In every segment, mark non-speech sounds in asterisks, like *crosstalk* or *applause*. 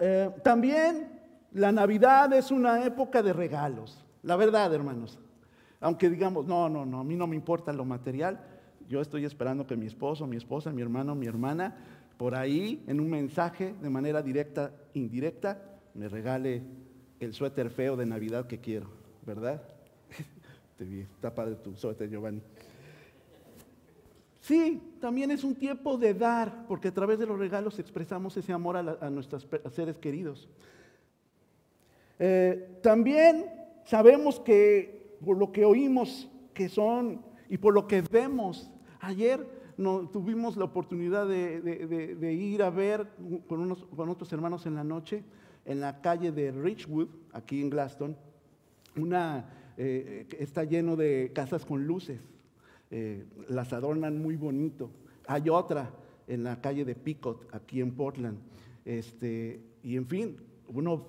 Eh, también la Navidad es una época de regalos, la verdad, hermanos. Aunque digamos, no, no, no, a mí no me importa lo material, yo estoy esperando que mi esposo, mi esposa, mi hermano, mi hermana, por ahí, en un mensaje de manera directa, indirecta, me regale el suéter feo de Navidad que quiero, ¿verdad? *laughs* Está padre tu suéter, Giovanni. Sí, también es un tiempo de dar, porque a través de los regalos expresamos ese amor a, nuestros seres queridos. Eh, también sabemos que por lo que oímos que son y por lo que vemos, ayer no, tuvimos la oportunidad de, ir a ver con, unos, con otros hermanos en la noche en la calle de Richwood, aquí en Glaston, una, eh, está lleno de casas con luces, eh, las adornan muy bonito. Hay otra en la calle de Picot, aquí en Portland. Este, y en fin, uno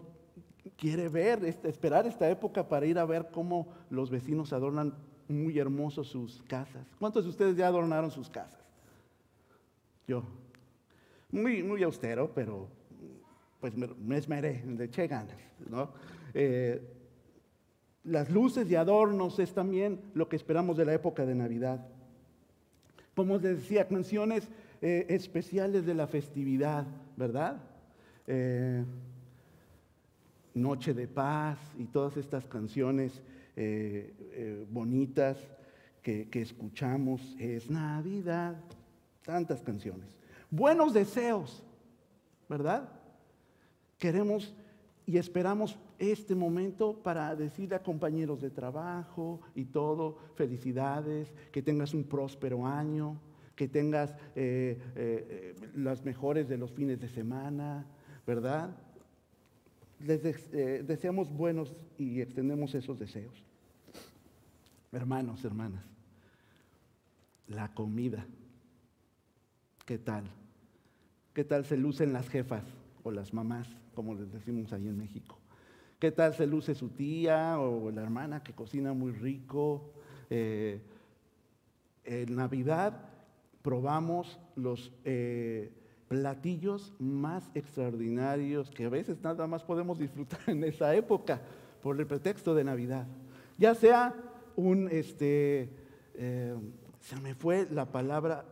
quiere ver, este, esperar esta época para ir a ver cómo los vecinos adornan muy hermosos sus casas. ¿Cuántos de ustedes ya adornaron sus casas? Yo. Muy, muy austero, pero pues me, esmeré, le eché ganas, ¿no? Eh, las luces y adornos es también lo que esperamos de la época de Navidad. Como les decía, canciones eh, especiales de la festividad, ¿verdad? Eh, Noche de paz y todas estas canciones bonitas que, que escuchamos. Es Navidad, tantas canciones. Buenos deseos, ¿verdad? Queremos y esperamos este momento para decirle a compañeros de trabajo y todo, felicidades, que tengas un próspero año, que tengas eh, eh, las mejores de los fines de semana, ¿verdad? Les eh, deseamos buenos y extendemos esos deseos. Hermanos, hermanas, la comida, ¿qué tal? ¿Qué tal se lucen las jefas o las mamás? como les decimos ahí en México. ¿Qué tal se luce su tía o la hermana que cocina muy rico? Eh, en Navidad probamos los eh, platillos más extraordinarios que a veces nada más podemos disfrutar en esa época por el pretexto de Navidad. Ya sea un, este, eh, se me fue la palabra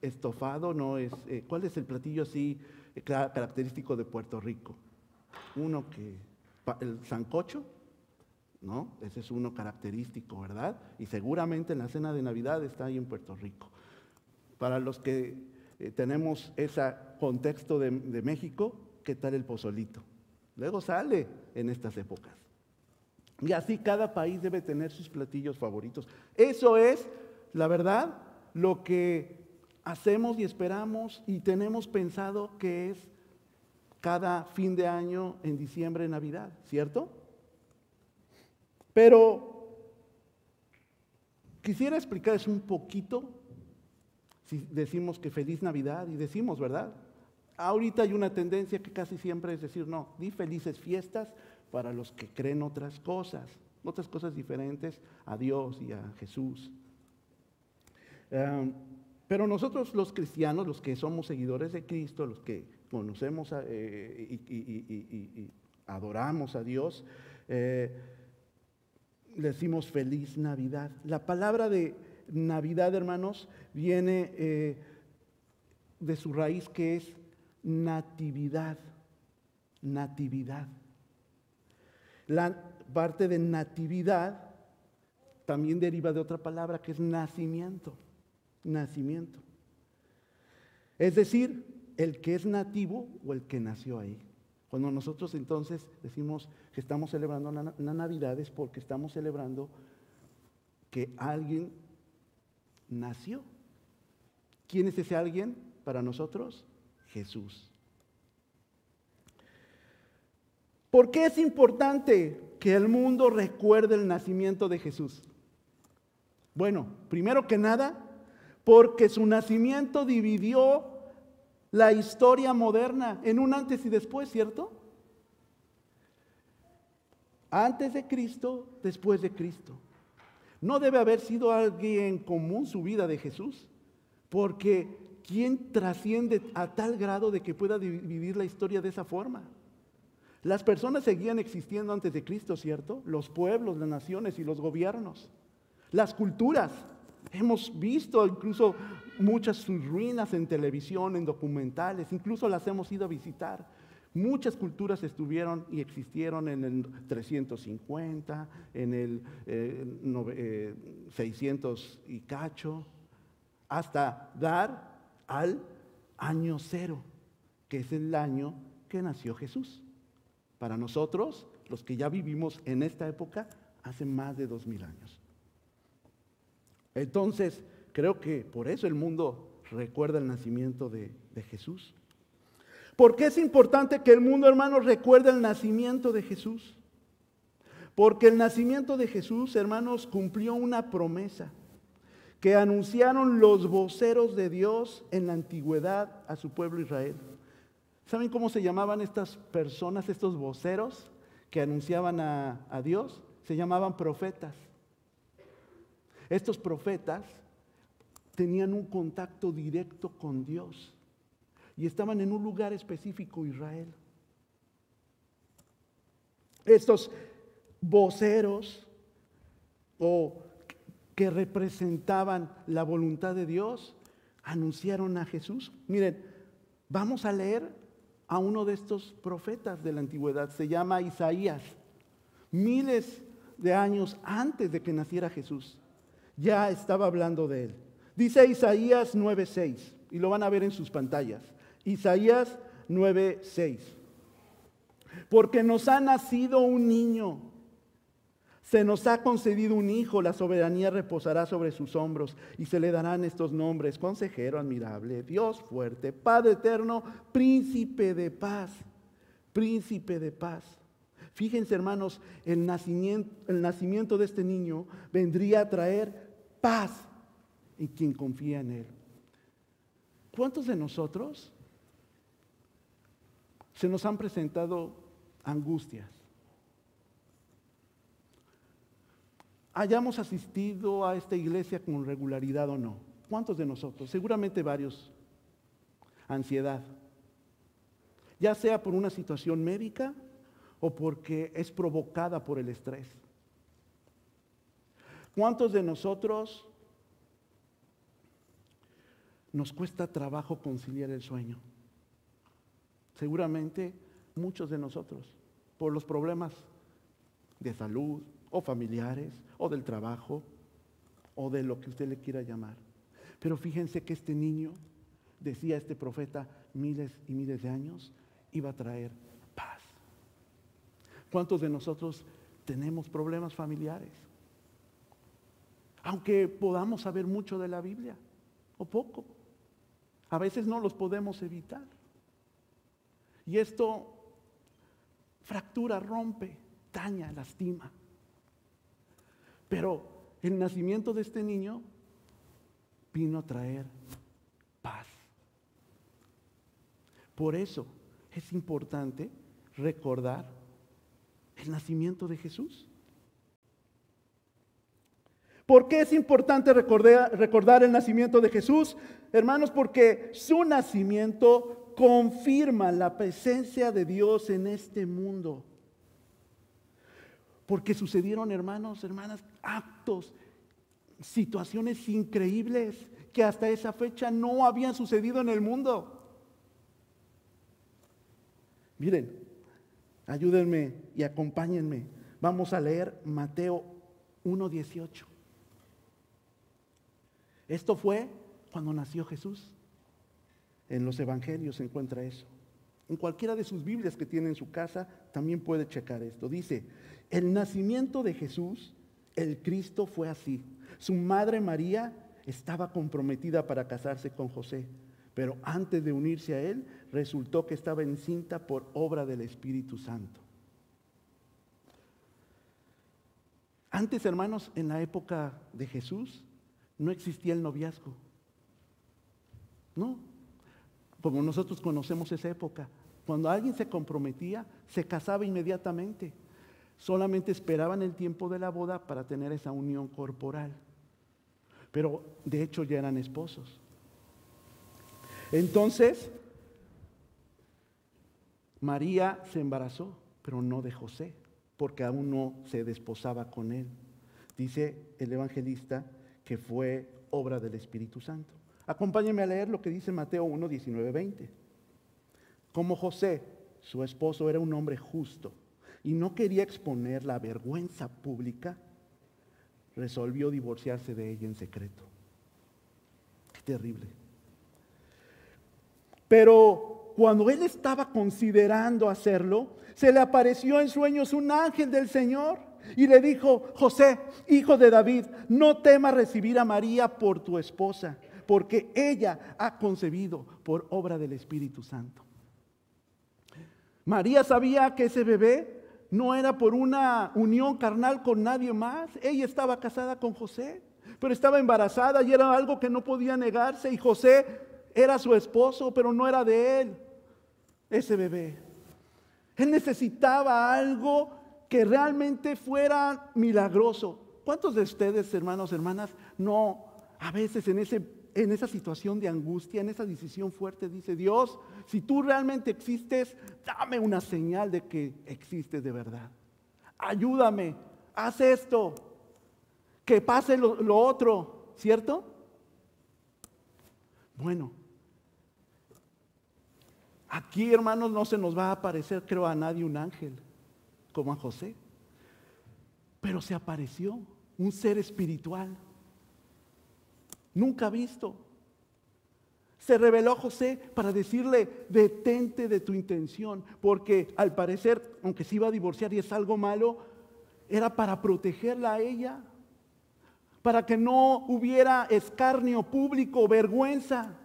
estofado, no es, ¿cuál es el platillo así? característico de Puerto Rico. Uno que, el sancocho, ¿no? Ese es uno característico, ¿verdad? Y seguramente en la cena de Navidad está ahí en Puerto Rico. Para los que eh, tenemos ese contexto de, de México, ¿qué tal el pozolito? Luego sale en estas épocas. Y así cada país debe tener sus platillos favoritos. Eso es, la verdad, lo que hacemos y esperamos y tenemos pensado que es cada fin de año en diciembre, Navidad, ¿cierto? Pero quisiera explicarles un poquito, si decimos que feliz Navidad, y decimos, ¿verdad? Ahorita hay una tendencia que casi siempre es decir, no, di felices fiestas para los que creen otras cosas, otras cosas diferentes a Dios y a Jesús. Em, pero nosotros los cristianos, los que somos seguidores de Cristo, los que conocemos eh, y, adoramos a Dios, eh, decimos feliz Navidad. La palabra de Navidad, hermanos, viene eh, de su raíz que es natividad. Natividad. La parte de natividad también deriva de otra palabra que es nacimiento nacimiento. Es decir, el que es nativo o el que nació ahí. Cuando nosotros entonces decimos que estamos celebrando la, Navidad es porque estamos celebrando que alguien nació. ¿Quién es ese alguien para nosotros? Jesús. ¿Por qué es importante que el mundo recuerde el nacimiento de Jesús? Bueno, primero que nada, porque su nacimiento dividió la historia moderna en un antes y después, ¿cierto? Antes de Cristo, después de Cristo. No debe haber sido alguien común su vida de Jesús, porque ¿quién trasciende a tal grado de que pueda dividir la historia de esa forma? Las personas seguían existiendo antes de Cristo, ¿cierto? Los pueblos, las naciones y los gobiernos. Las culturas. Hemos visto incluso muchas ruinas en televisión, en documentales, incluso las hemos ido a visitar. Muchas culturas estuvieron y existieron en el 350, en el 600 eh, eh, y cacho, hasta dar al año cero, que es el año que nació Jesús. Para nosotros, los que ya vivimos en esta época, hace más de dos mil años. Entonces, creo que por eso el mundo recuerda el nacimiento de, Jesús. ¿Por qué es importante que el mundo, hermanos, recuerde el nacimiento de Jesús? Porque el nacimiento de Jesús, hermanos, cumplió una promesa que anunciaron los voceros de Dios en la antigüedad a su pueblo Israel. ¿Saben cómo se llamaban estas personas, estos voceros que anunciaban a Dios? Se llamaban profetas. Estos profetas tenían un contacto directo con Dios y estaban en un lugar específico, Israel. Estos voceros o que representaban la voluntad de Dios anunciaron a Jesús. Miren, vamos a leer a uno de estos profetas de la antigüedad, se llama Isaías, miles de años antes de que naciera Jesús. Ya estaba hablando de él. Dice Isaías 9:6, y lo van a ver en sus pantallas. Isaías 9:6. Porque nos ha nacido un niño, se nos ha concedido un hijo, la soberanía reposará sobre sus hombros y se le darán estos nombres, consejero admirable, Dios fuerte, Padre eterno, príncipe de paz, príncipe de paz. Fíjense hermanos, el nacimiento, el nacimiento de este niño vendría a traer paz en quien confía en él. ¿Cuántos de nosotros se nos han presentado angustias. Hayamos asistido a esta iglesia con regularidad o no. ¿Cuántos de nosotros? Seguramente varios. Ansiedad. Ya sea por una situación médica o porque es provocada por el estrés. ¿Cuántos de nosotros nos cuesta trabajo conciliar el sueño? seguramente muchos de nosotros, por los problemas de salud o familiares o del trabajo o de lo que usted le quiera llamar. Pero fíjense que este niño, decía este profeta, miles y miles de años, iba a traer paz. ¿Cuántos de nosotros tenemos problemas familiares? Aunque podamos saber mucho de la Biblia, o poco, a veces no los podemos evitar. Y esto fractura, rompe, daña, lastima. Pero el nacimiento de este niño vino a traer paz. Por eso es importante recordar el nacimiento de Jesús. ¿Por qué es importante recordar, el nacimiento de Jesús? Hermanos, porque su nacimiento confirma la presencia de Dios en este mundo. Porque sucedieron, hermanos, hermanas, actos, situaciones increíbles que hasta esa fecha no habían sucedido en el mundo. Miren, ayúdenme y acompáñenme. Vamos a leer Mateo 1.18. Esto fue cuando nació Jesús. En los evangelios se encuentra eso. En cualquiera de sus Biblias que tiene en su casa también puede checar esto. Dice, el nacimiento de Jesús, el Cristo fue así. Su madre María estaba comprometida para casarse con José, pero antes de unirse a él resultó que estaba encinta por obra del Espíritu Santo. Antes, hermanos, en la época de Jesús, no existía el noviazgo. No, como nosotros conocemos esa época. Cuando alguien se comprometía, se casaba inmediatamente. Solamente esperaban el tiempo de la boda para tener esa unión corporal. Pero de hecho ya eran esposos. Entonces, María se embarazó pero no de José, porque aún no se desposaba con él. Dice el evangelista que fue obra del Espíritu Santo. Acompáñenme a leer lo que dice Mateo 1, 19, 20. Como José, su esposo, era un hombre justo y no quería exponer la vergüenza pública, resolvió divorciarse de ella en secreto. Qué terrible. Pero cuando él estaba considerando hacerlo, se le apareció en sueños un ángel del Señor y le dijo, José, hijo de David, no temas recibir a María por tu esposa, porque ella ha concebido por obra del Espíritu Santo. María sabía que ese bebé no era por una unión carnal con nadie más. Ella estaba casada con José, pero estaba embarazada y era algo que no podía negarse. Y José era su esposo, pero no era de él ese bebé. Él necesitaba algo que realmente fuera milagroso. ¿Cuántos de ustedes, hermanos, hermanas, no a veces en, ese, en esa situación de angustia, en esa decisión fuerte, dice Dios, si tú realmente existes, dame una señal de que existes de verdad. Ayúdame, haz esto, que pase lo, lo otro, ¿cierto? Bueno, aquí hermanos no se nos va a aparecer, creo, a nadie un ángel como a José. Pero se apareció un ser espiritual, nunca visto. Se reveló a José para decirle, detente de tu intención, porque al parecer, aunque se iba a divorciar y es algo malo, era para protegerla a ella, para que no hubiera escarnio público, vergüenza.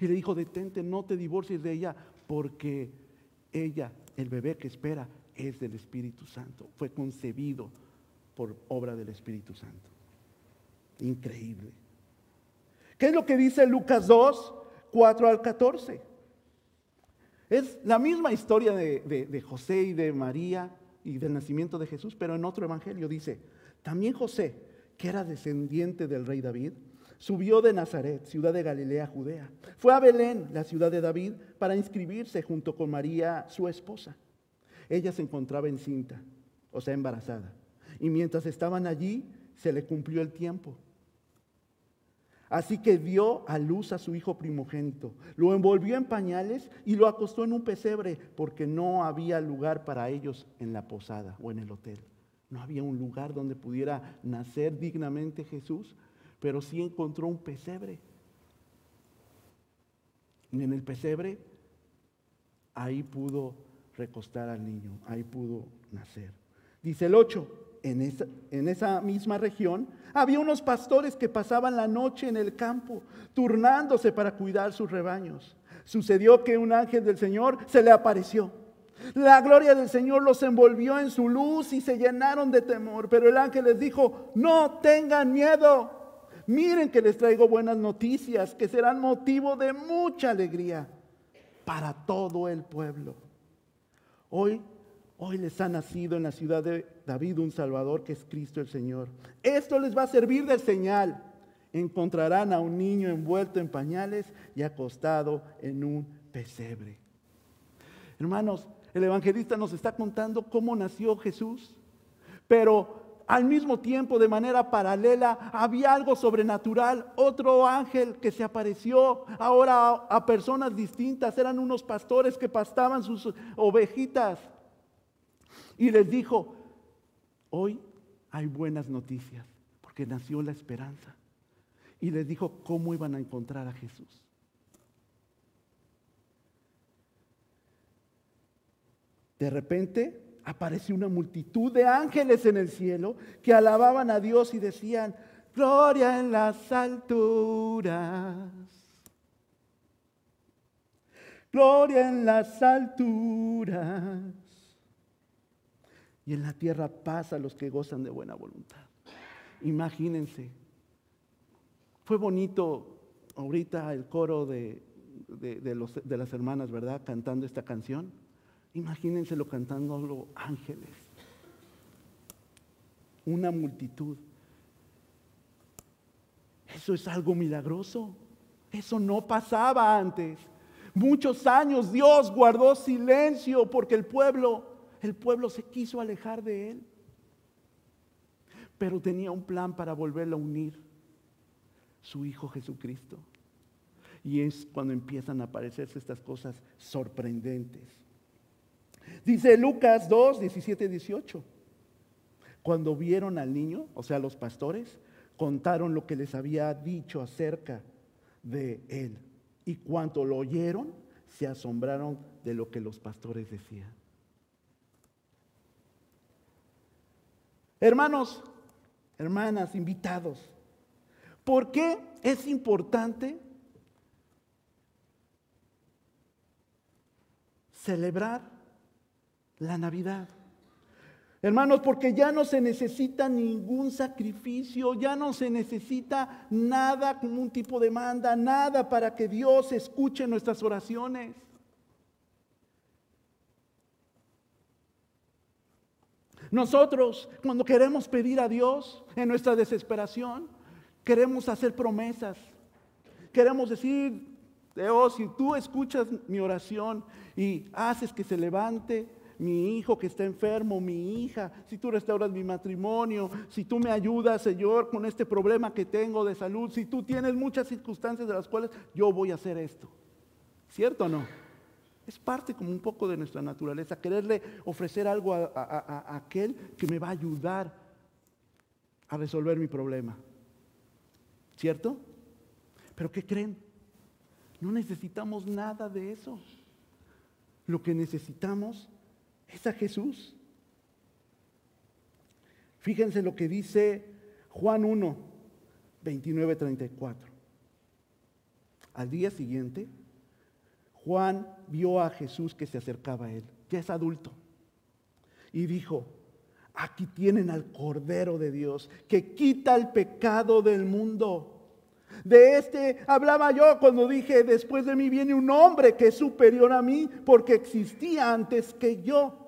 Y le dijo, detente, no te divorcies de ella, porque ella el bebé que espera es del Espíritu Santo. Fue concebido por obra del Espíritu Santo. Increíble. ¿Qué es lo que dice Lucas 2, 4 al 14? Es la misma historia de, de, José y de María y del nacimiento de Jesús, pero en otro evangelio dice, también José, que era descendiente del rey David, Subió de Nazaret, ciudad de Galilea, Judea. Fue a Belén, la ciudad de David, para inscribirse junto con María, su esposa. Ella se encontraba encinta, o sea, embarazada. Y mientras estaban allí, se le cumplió el tiempo. Así que dio a luz a su hijo primogénito, lo envolvió en pañales y lo acostó en un pesebre porque no había lugar para ellos en la posada o en el hotel. No había un lugar donde pudiera nacer dignamente Jesús pero sí encontró un pesebre. Y en el pesebre, ahí pudo recostar al niño, ahí pudo nacer. Dice el 8, en esa, en esa misma región había unos pastores que pasaban la noche en el campo, turnándose para cuidar sus rebaños. Sucedió que un ángel del Señor se le apareció. La gloria del Señor los envolvió en su luz y se llenaron de temor. Pero el ángel les dijo, no tengan miedo. Miren que les traigo buenas noticias que serán motivo de mucha alegría para todo el pueblo. Hoy, hoy les ha nacido en la ciudad de David un Salvador que es Cristo el Señor. Esto les va a servir de señal. Encontrarán a un niño envuelto en pañales y acostado en un pesebre. Hermanos, el evangelista nos está contando cómo nació Jesús, pero al mismo tiempo, de manera paralela, había algo sobrenatural, otro ángel que se apareció ahora a, personas distintas, eran unos pastores que pastaban sus ovejitas. Y les dijo, hoy hay buenas noticias, porque nació la esperanza. Y les dijo cómo iban a encontrar a Jesús. De repente apareció una multitud de ángeles en el cielo que alababan a Dios y decían, gloria en las alturas, gloria en las alturas. Y en la tierra paz a los que gozan de buena voluntad. Imagínense, fue bonito ahorita el coro de, de las hermanas, ¿verdad? Cantando esta canción. Imagínenselo cantando ángeles. Una multitud. Eso es algo milagroso. Eso no pasaba antes. Muchos años Dios guardó silencio porque el pueblo, el pueblo se quiso alejar de él. Pero tenía un plan para volverlo a unir, su Hijo Jesucristo. Y es cuando empiezan a aparecerse estas cosas sorprendentes. Dice Lucas 2, 17, 18. Cuando vieron al niño, o sea, los pastores, contaron lo que les había dicho acerca de él. Y cuando lo oyeron, se asombraron de lo que los pastores decían. Hermanos, hermanas, invitados, ¿por qué es importante celebrar la Navidad? Hermanos, porque ya no se necesita ningún sacrificio, ya no se necesita nada como un tipo de manda, nada para que Dios escuche nuestras oraciones. Nosotros, cuando queremos pedir a Dios en nuestra desesperación, queremos hacer promesas. Queremos decir, Dios, si tú escuchas mi oración y haces que se levante mi hijo que está enfermo, mi hija, si tú restauras mi matrimonio, si tú me ayudas, Señor, con este problema que tengo de salud, si tú tienes muchas circunstancias de las cuales yo voy a hacer esto. ¿Cierto o no? Es parte como un poco de nuestra naturaleza, quererle ofrecer algo a, aquel que me va a ayudar a resolver mi problema. ¿Cierto? Pero ¿qué creen? No necesitamos nada de eso. Lo que necesitamos es a Jesús. Fíjense lo que dice Juan 1, 29, 34. Al día siguiente, Juan vio a Jesús que se acercaba a él, ya es adulto, y dijo, aquí tienen al Cordero de Dios que quita el pecado del mundo. De este hablaba yo cuando dije, después de mí viene un hombre que es superior a mí porque existía antes que yo.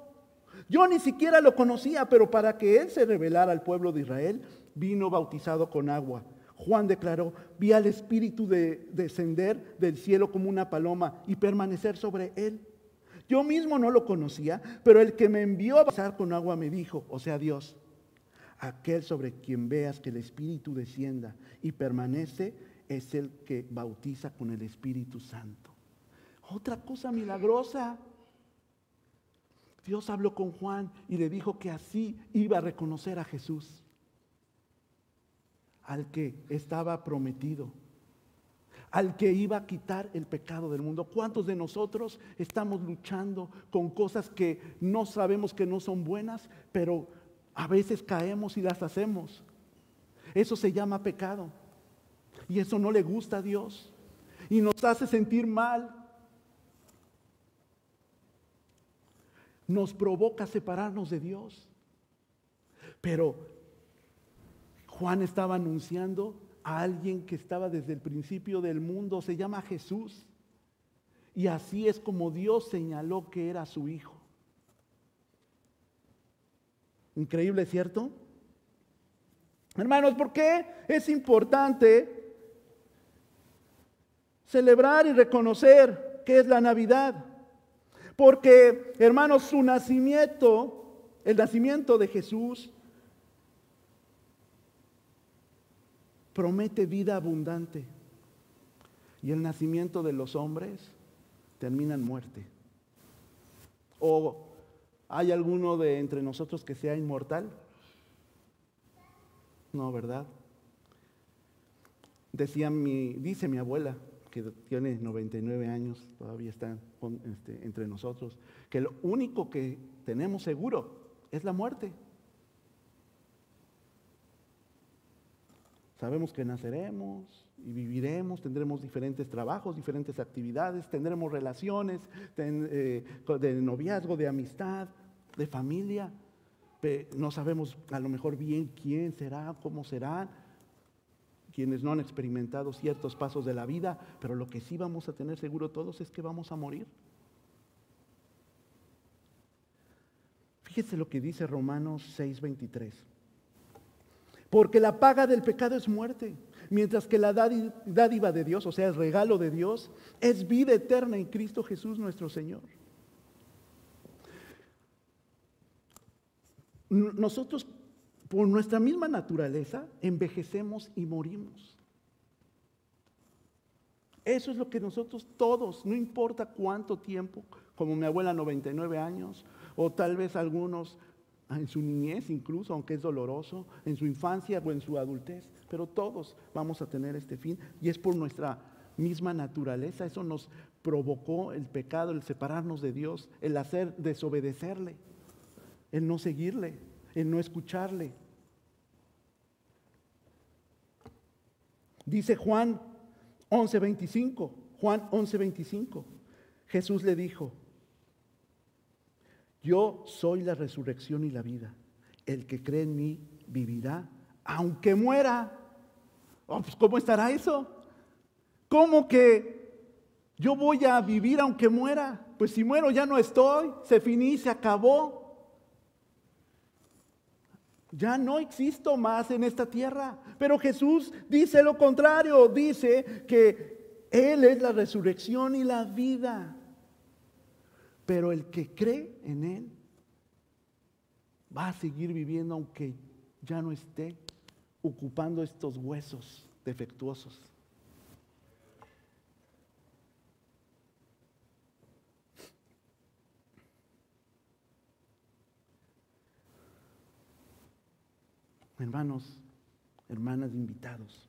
Yo ni siquiera lo conocía, pero para que él se revelara al pueblo de Israel, vino bautizado con agua. Juan declaró, vi al Espíritu de, descender del cielo como una paloma y permanecer sobre él. Yo mismo no lo conocía, pero el que me envió a bautizar con agua me dijo, o sea Dios, aquel sobre quien veas que el Espíritu descienda y permanece es el que bautiza con el Espíritu Santo. Otra cosa milagrosa. Dios habló con Juan y le dijo que así iba a reconocer a Jesús, al que estaba prometido, al que iba a quitar el pecado del mundo. ¿Cuántos de nosotros estamos luchando con cosas que no sabemos que no son buenas, pero a veces caemos y las hacemos? Eso se llama pecado. Y eso no le gusta a Dios. Y nos hace sentir mal. Nos provoca separarnos de Dios. Pero Juan estaba anunciando a alguien que estaba desde el principio del mundo. Se llama Jesús. Y así es como Dios señaló que era su Hijo. Increíble, ¿cierto? Hermanos, ¿por qué es importante celebrar y reconocer que es la Navidad. Porque, hermanos, su nacimiento, el nacimiento de Jesús, promete vida abundante. Y el nacimiento de los hombres termina en muerte. ¿O hay alguno de entre nosotros que sea inmortal? No, ¿verdad? Decía mi, dice mi abuela, que tiene 99 años, todavía está este, entre nosotros, que lo único que tenemos seguro es la muerte. Sabemos que naceremos y viviremos, tendremos diferentes trabajos, diferentes actividades, tendremos relaciones eh, de noviazgo, de amistad, de familia. No sabemos a lo mejor bien quién será, cómo será, quienes no han experimentado ciertos pasos de la vida, pero lo que sí vamos a tener seguro todos es que vamos a morir. Fíjese lo que dice Romanos 6:23. Porque la paga del pecado es muerte, mientras que la dádiva de Dios, o sea, el regalo de Dios, es vida eterna en Cristo Jesús nuestro Señor. Nosotros, por nuestra misma naturaleza, envejecemos y morimos. Eso es lo que nosotros todos, no importa cuánto tiempo, como mi abuela 99 años, o tal vez algunos en su niñez incluso, aunque es doloroso, en su infancia o en su adultez, pero todos vamos a tener este fin y es por nuestra misma naturaleza, eso nos provocó el pecado, el separarnos de Dios, el hacer desobedecerle, el no seguirle, el no escucharle. Dice Juan 11:25, Juan 11:25, Jesús le dijo, yo soy la resurrección y la vida. El que cree en mí vivirá, aunque muera. Oh, pues, ¿Cómo estará eso? ¿Cómo que yo voy a vivir aunque muera? Pues si muero ya no estoy, se finí, se acabó. Ya no existo más en esta tierra. Pero Jesús dice lo contrario, dice que Él es la resurrección y la vida. Pero el que cree en Él va a seguir viviendo aunque ya no esté ocupando estos huesos defectuosos. Hermanos, hermanas invitados,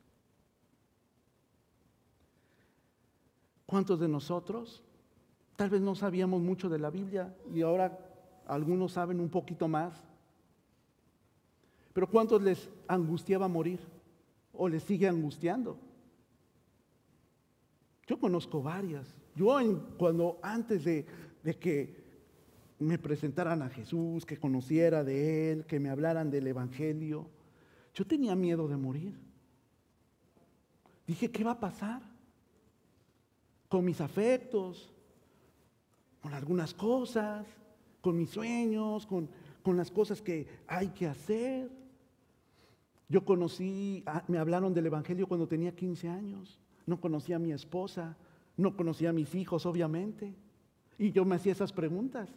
¿cuántos de nosotros Tal vez no sabíamos mucho de la Biblia y ahora algunos saben un poquito más. Pero ¿cuántos les angustiaba morir? ¿O les sigue angustiando? Yo conozco varias. Yo cuando antes de, de que me presentaran a Jesús, que conociera de Él, que me hablaran del Evangelio, yo tenía miedo de morir. Dije, ¿qué va a pasar? Con mis afectos, con algunas cosas, con mis sueños, con, las cosas que hay que hacer. Yo conocí, me hablaron del Evangelio cuando tenía 15 años. No conocía a mi esposa, no conocía a mis hijos, obviamente. Y yo me hacía esas preguntas.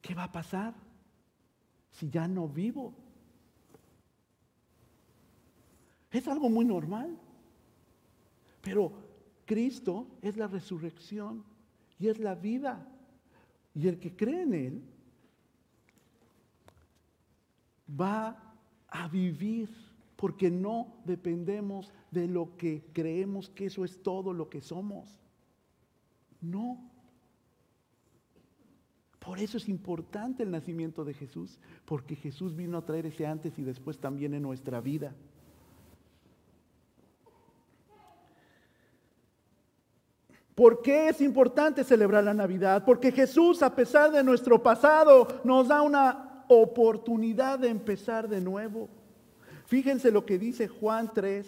¿Qué va a pasar si ya no vivo? Es algo muy normal. Pero Cristo es la resurrección y es la vida. Y el que cree en Él va a vivir porque no dependemos de lo que creemos que eso es todo lo que somos. No. Por eso es importante el nacimiento de Jesús, porque Jesús vino a traer ese antes y después también en nuestra vida. ¿Por qué es importante celebrar la Navidad? Porque Jesús, a pesar de nuestro pasado, nos da una oportunidad de empezar de nuevo. Fíjense lo que dice Juan 3,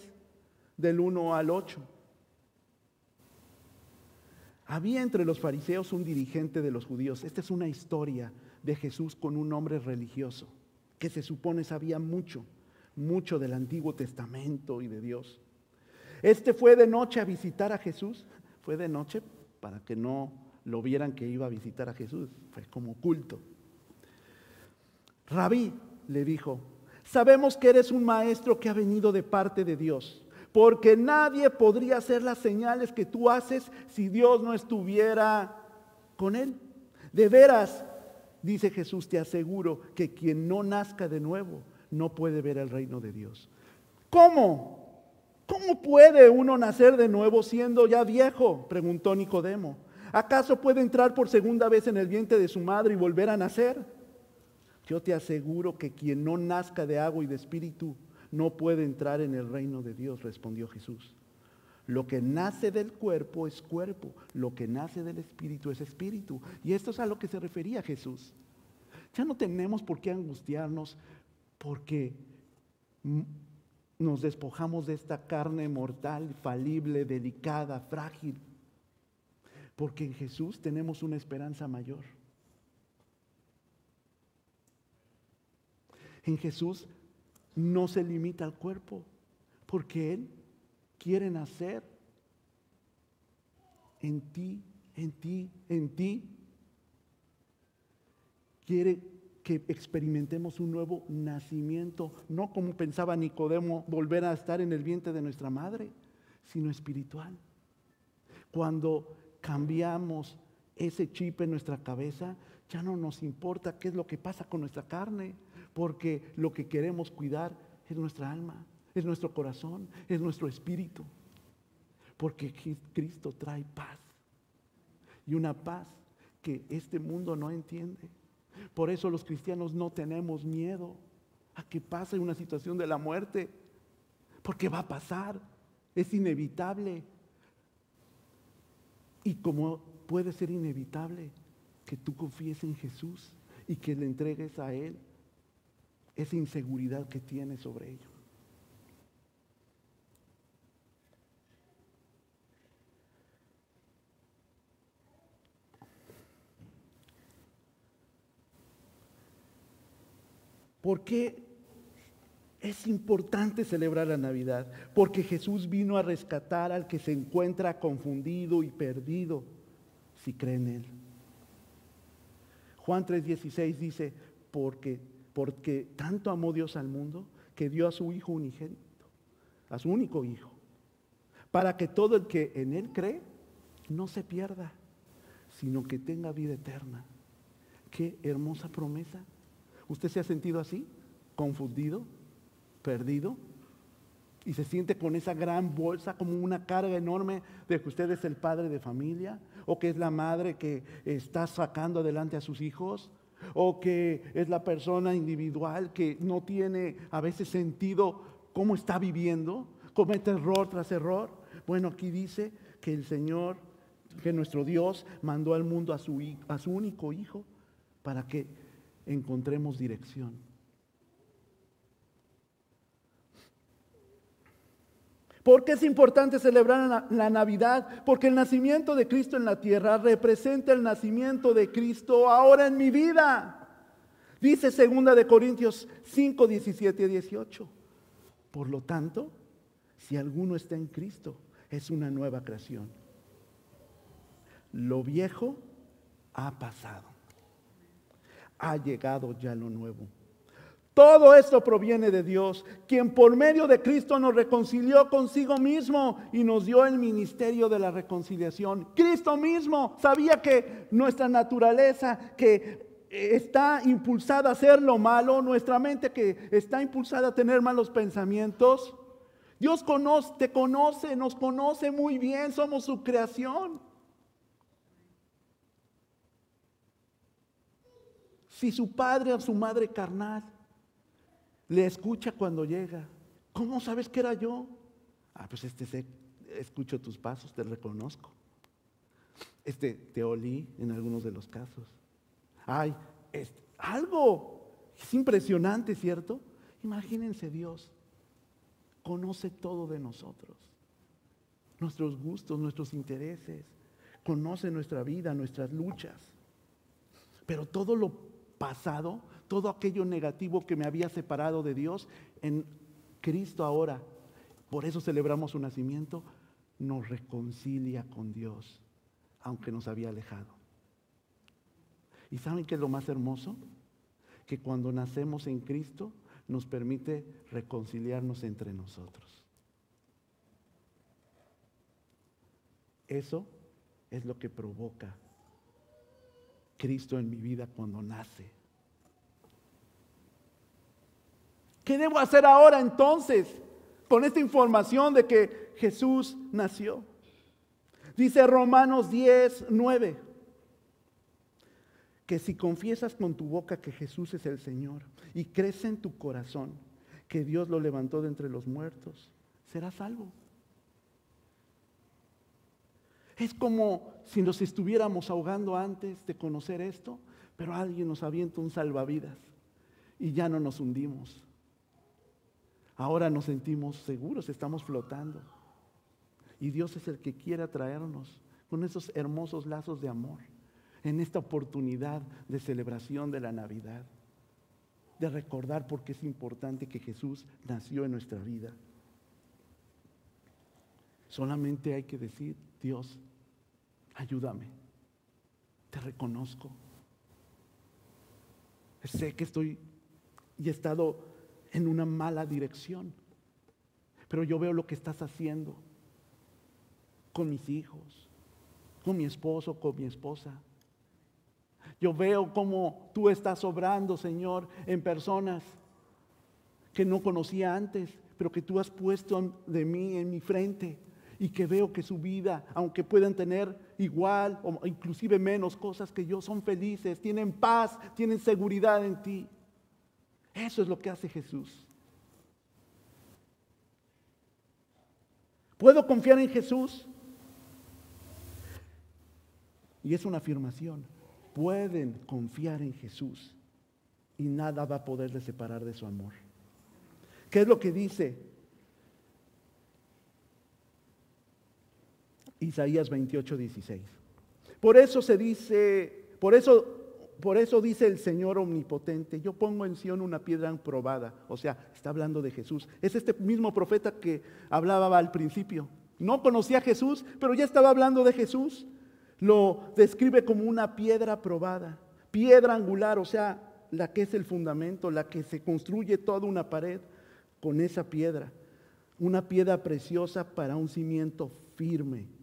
del 1 al 8. Había entre los fariseos un dirigente de los judíos. Esta es una historia de Jesús con un hombre religioso que se supone sabía mucho, mucho del Antiguo Testamento y de Dios. Este fue de noche a visitar a Jesús fue de noche para que no lo vieran que iba a visitar a Jesús. Fue como oculto. Rabí le dijo, sabemos que eres un maestro que ha venido de parte de Dios, porque nadie podría hacer las señales que tú haces si Dios no estuviera con él. De veras, dice Jesús, te aseguro que quien no nazca de nuevo no puede ver el reino de Dios. ¿Cómo? ¿Cómo puede uno nacer de nuevo siendo ya viejo? preguntó Nicodemo. ¿Acaso puede entrar por segunda vez en el vientre de su madre y volver a nacer? Yo te aseguro que quien no nazca de agua y de espíritu no puede entrar en el reino de Dios, respondió Jesús. Lo que nace del cuerpo es cuerpo, lo que nace del espíritu es espíritu. Y esto es a lo que se refería Jesús. Ya no tenemos por qué angustiarnos porque nos despojamos de esta carne mortal, falible, delicada, frágil, porque en Jesús tenemos una esperanza mayor. En Jesús no se limita al cuerpo, porque Él quiere nacer en ti, en ti, en ti. Quiere que experimentemos un nuevo nacimiento, no como pensaba Nicodemo, volver a estar en el vientre de nuestra madre, sino espiritual. Cuando cambiamos ese chip en nuestra cabeza, ya no nos importa qué es lo que pasa con nuestra carne, porque lo que queremos cuidar es nuestra alma, es nuestro corazón, es nuestro espíritu, porque Cristo trae paz y una paz que este mundo no entiende. Por eso los cristianos no tenemos miedo a que pase una situación de la muerte, porque va a pasar, es inevitable. Y como puede ser inevitable que tú confíes en Jesús y que le entregues a Él esa inseguridad que tienes sobre ello. ¿Por qué es importante celebrar la Navidad? Porque Jesús vino a rescatar al que se encuentra confundido y perdido si cree en Él. Juan 3:16 dice, porque, porque tanto amó Dios al mundo que dio a su Hijo unigénito, a su único Hijo, para que todo el que en Él cree no se pierda, sino que tenga vida eterna. Qué hermosa promesa. ¿Usted se ha sentido así? ¿Confundido? ¿Perdido? Y se siente con esa gran bolsa como una carga enorme de que usted es el padre de familia o que es la madre que está sacando adelante a sus hijos o que es la persona individual que no tiene a veces sentido cómo está viviendo, comete error tras error. Bueno, aquí dice que el Señor, que nuestro Dios mandó al mundo a su, a su único hijo para que encontremos dirección. ¿Por qué es importante celebrar la, Navidad? Porque el nacimiento de Cristo en la tierra representa el nacimiento de Cristo ahora en mi vida. Dice segunda de Corintios 5, 17 y 18. Por lo tanto, si alguno está en Cristo, es una nueva creación. Lo viejo ha pasado ha llegado ya lo nuevo. Todo esto proviene de Dios, quien por medio de Cristo nos reconcilió consigo mismo y nos dio el ministerio de la reconciliación. Cristo mismo sabía que nuestra naturaleza que está impulsada a hacer lo malo, nuestra mente que está impulsada a tener malos pensamientos, Dios te conoce, nos conoce muy bien, somos su creación. Si su padre o su madre carnal le escucha cuando llega, ¿cómo sabes que era yo? Ah, pues este se, escucho tus pasos, te reconozco. Este te olí en algunos de los casos. Ay, es algo es impresionante, ¿cierto? Imagínense Dios conoce todo de nosotros, nuestros gustos, nuestros intereses, conoce nuestra vida, nuestras luchas. Pero todo lo pasado, todo aquello negativo que me había separado de Dios, en Cristo ahora, por eso celebramos su nacimiento, nos reconcilia con Dios, aunque nos había alejado. ¿Y saben qué es lo más hermoso? Que cuando nacemos en Cristo nos permite reconciliarnos entre nosotros. Eso es lo que provoca Cristo en mi vida cuando nace. ¿Qué debo hacer ahora entonces con esta información de que Jesús nació? Dice Romanos 10, 9, que si confiesas con tu boca que Jesús es el Señor y crees en tu corazón que Dios lo levantó de entre los muertos, serás salvo. Es como si nos estuviéramos ahogando antes de conocer esto, pero alguien nos avienta un salvavidas y ya no nos hundimos. Ahora nos sentimos seguros, estamos flotando. Y Dios es el que quiere atraernos con esos hermosos lazos de amor en esta oportunidad de celebración de la Navidad, de recordar por qué es importante que Jesús nació en nuestra vida. Solamente hay que decir, Dios, ayúdame, te reconozco. Sé que estoy y he estado en una mala dirección, pero yo veo lo que estás haciendo con mis hijos, con mi esposo, con mi esposa. Yo veo cómo tú estás obrando, Señor, en personas que no conocía antes, pero que tú has puesto de mí en mi frente y que veo que su vida, aunque puedan tener igual o inclusive menos cosas que yo, son felices, tienen paz, tienen seguridad en ti. Eso es lo que hace Jesús. ¿Puedo confiar en Jesús? Y es una afirmación. Pueden confiar en Jesús y nada va a poderles separar de su amor. ¿Qué es lo que dice Isaías 28, 16. Por eso se dice, por eso, por eso dice el Señor omnipotente, yo pongo en Sion una piedra probada, o sea, está hablando de Jesús. Es este mismo profeta que hablaba al principio. No conocía a Jesús, pero ya estaba hablando de Jesús. Lo describe como una piedra probada, piedra angular, o sea, la que es el fundamento, la que se construye toda una pared con esa piedra. Una piedra preciosa para un cimiento firme.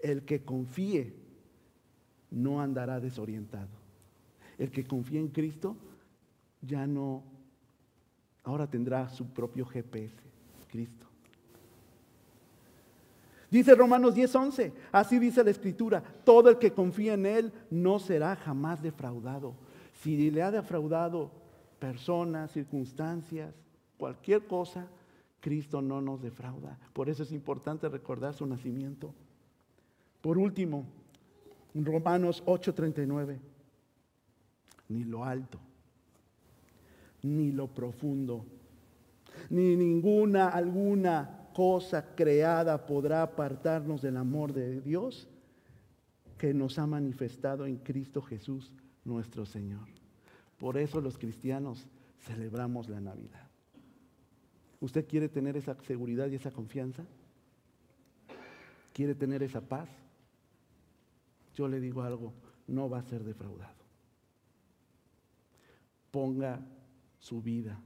El que confíe no andará desorientado. El que confíe en Cristo ya no, ahora tendrá su propio GPS, Cristo. Dice Romanos 10:11, así dice la escritura, todo el que confía en Él no será jamás defraudado. Si le ha defraudado personas, circunstancias, cualquier cosa, Cristo no nos defrauda. Por eso es importante recordar su nacimiento. Por último, Romanos 8:39, ni lo alto, ni lo profundo, ni ninguna, alguna cosa creada podrá apartarnos del amor de Dios que nos ha manifestado en Cristo Jesús nuestro Señor. Por eso los cristianos celebramos la Navidad. ¿Usted quiere tener esa seguridad y esa confianza? ¿Quiere tener esa paz? Yo le digo algo, no va a ser defraudado. Ponga su vida,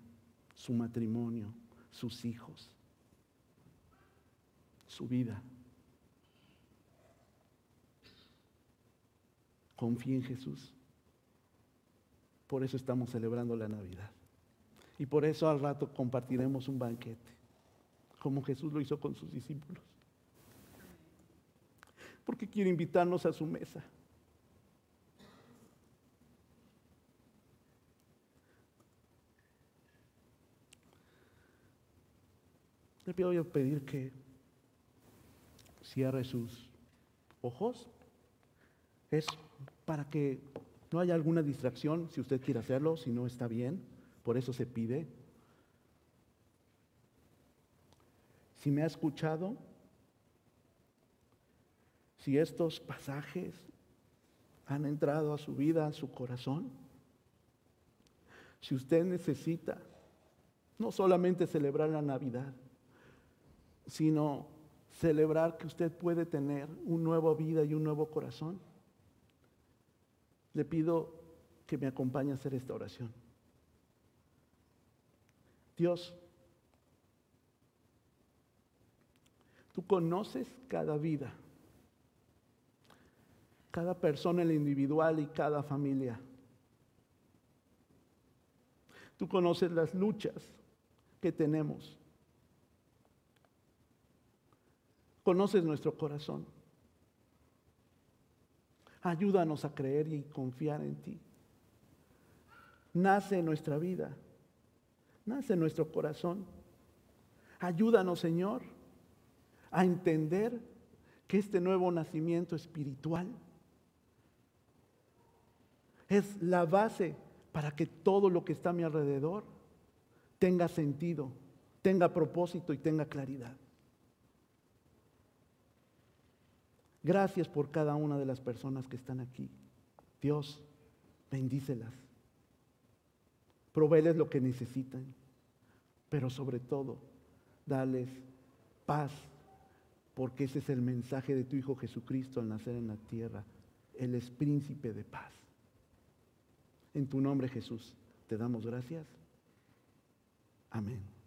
su matrimonio, sus hijos, su vida. Confíe en Jesús. Por eso estamos celebrando la Navidad. Y por eso al rato compartiremos un banquete, como Jesús lo hizo con sus discípulos porque quiere invitarnos a su mesa. Le voy a pedir que cierre sus ojos. Es para que no haya alguna distracción, si usted quiere hacerlo, si no está bien, por eso se pide. Si me ha escuchado, si estos pasajes han entrado a su vida, a su corazón. Si usted necesita no solamente celebrar la Navidad, sino celebrar que usted puede tener una nueva vida y un nuevo corazón, le pido que me acompañe a hacer esta oración. Dios, tú conoces cada vida cada persona en la individual y cada familia. Tú conoces las luchas que tenemos. Conoces nuestro corazón. Ayúdanos a creer y confiar en ti. Nace nuestra vida. Nace nuestro corazón. Ayúdanos, Señor, a entender que este nuevo nacimiento espiritual es la base para que todo lo que está a mi alrededor tenga sentido, tenga propósito y tenga claridad. Gracias por cada una de las personas que están aquí. Dios, bendícelas. proveeles lo que necesitan, pero sobre todo, dales paz, porque ese es el mensaje de tu Hijo Jesucristo al nacer en la tierra. Él es príncipe de paz. En tu nombre, Jesús, te damos gracias. Amén.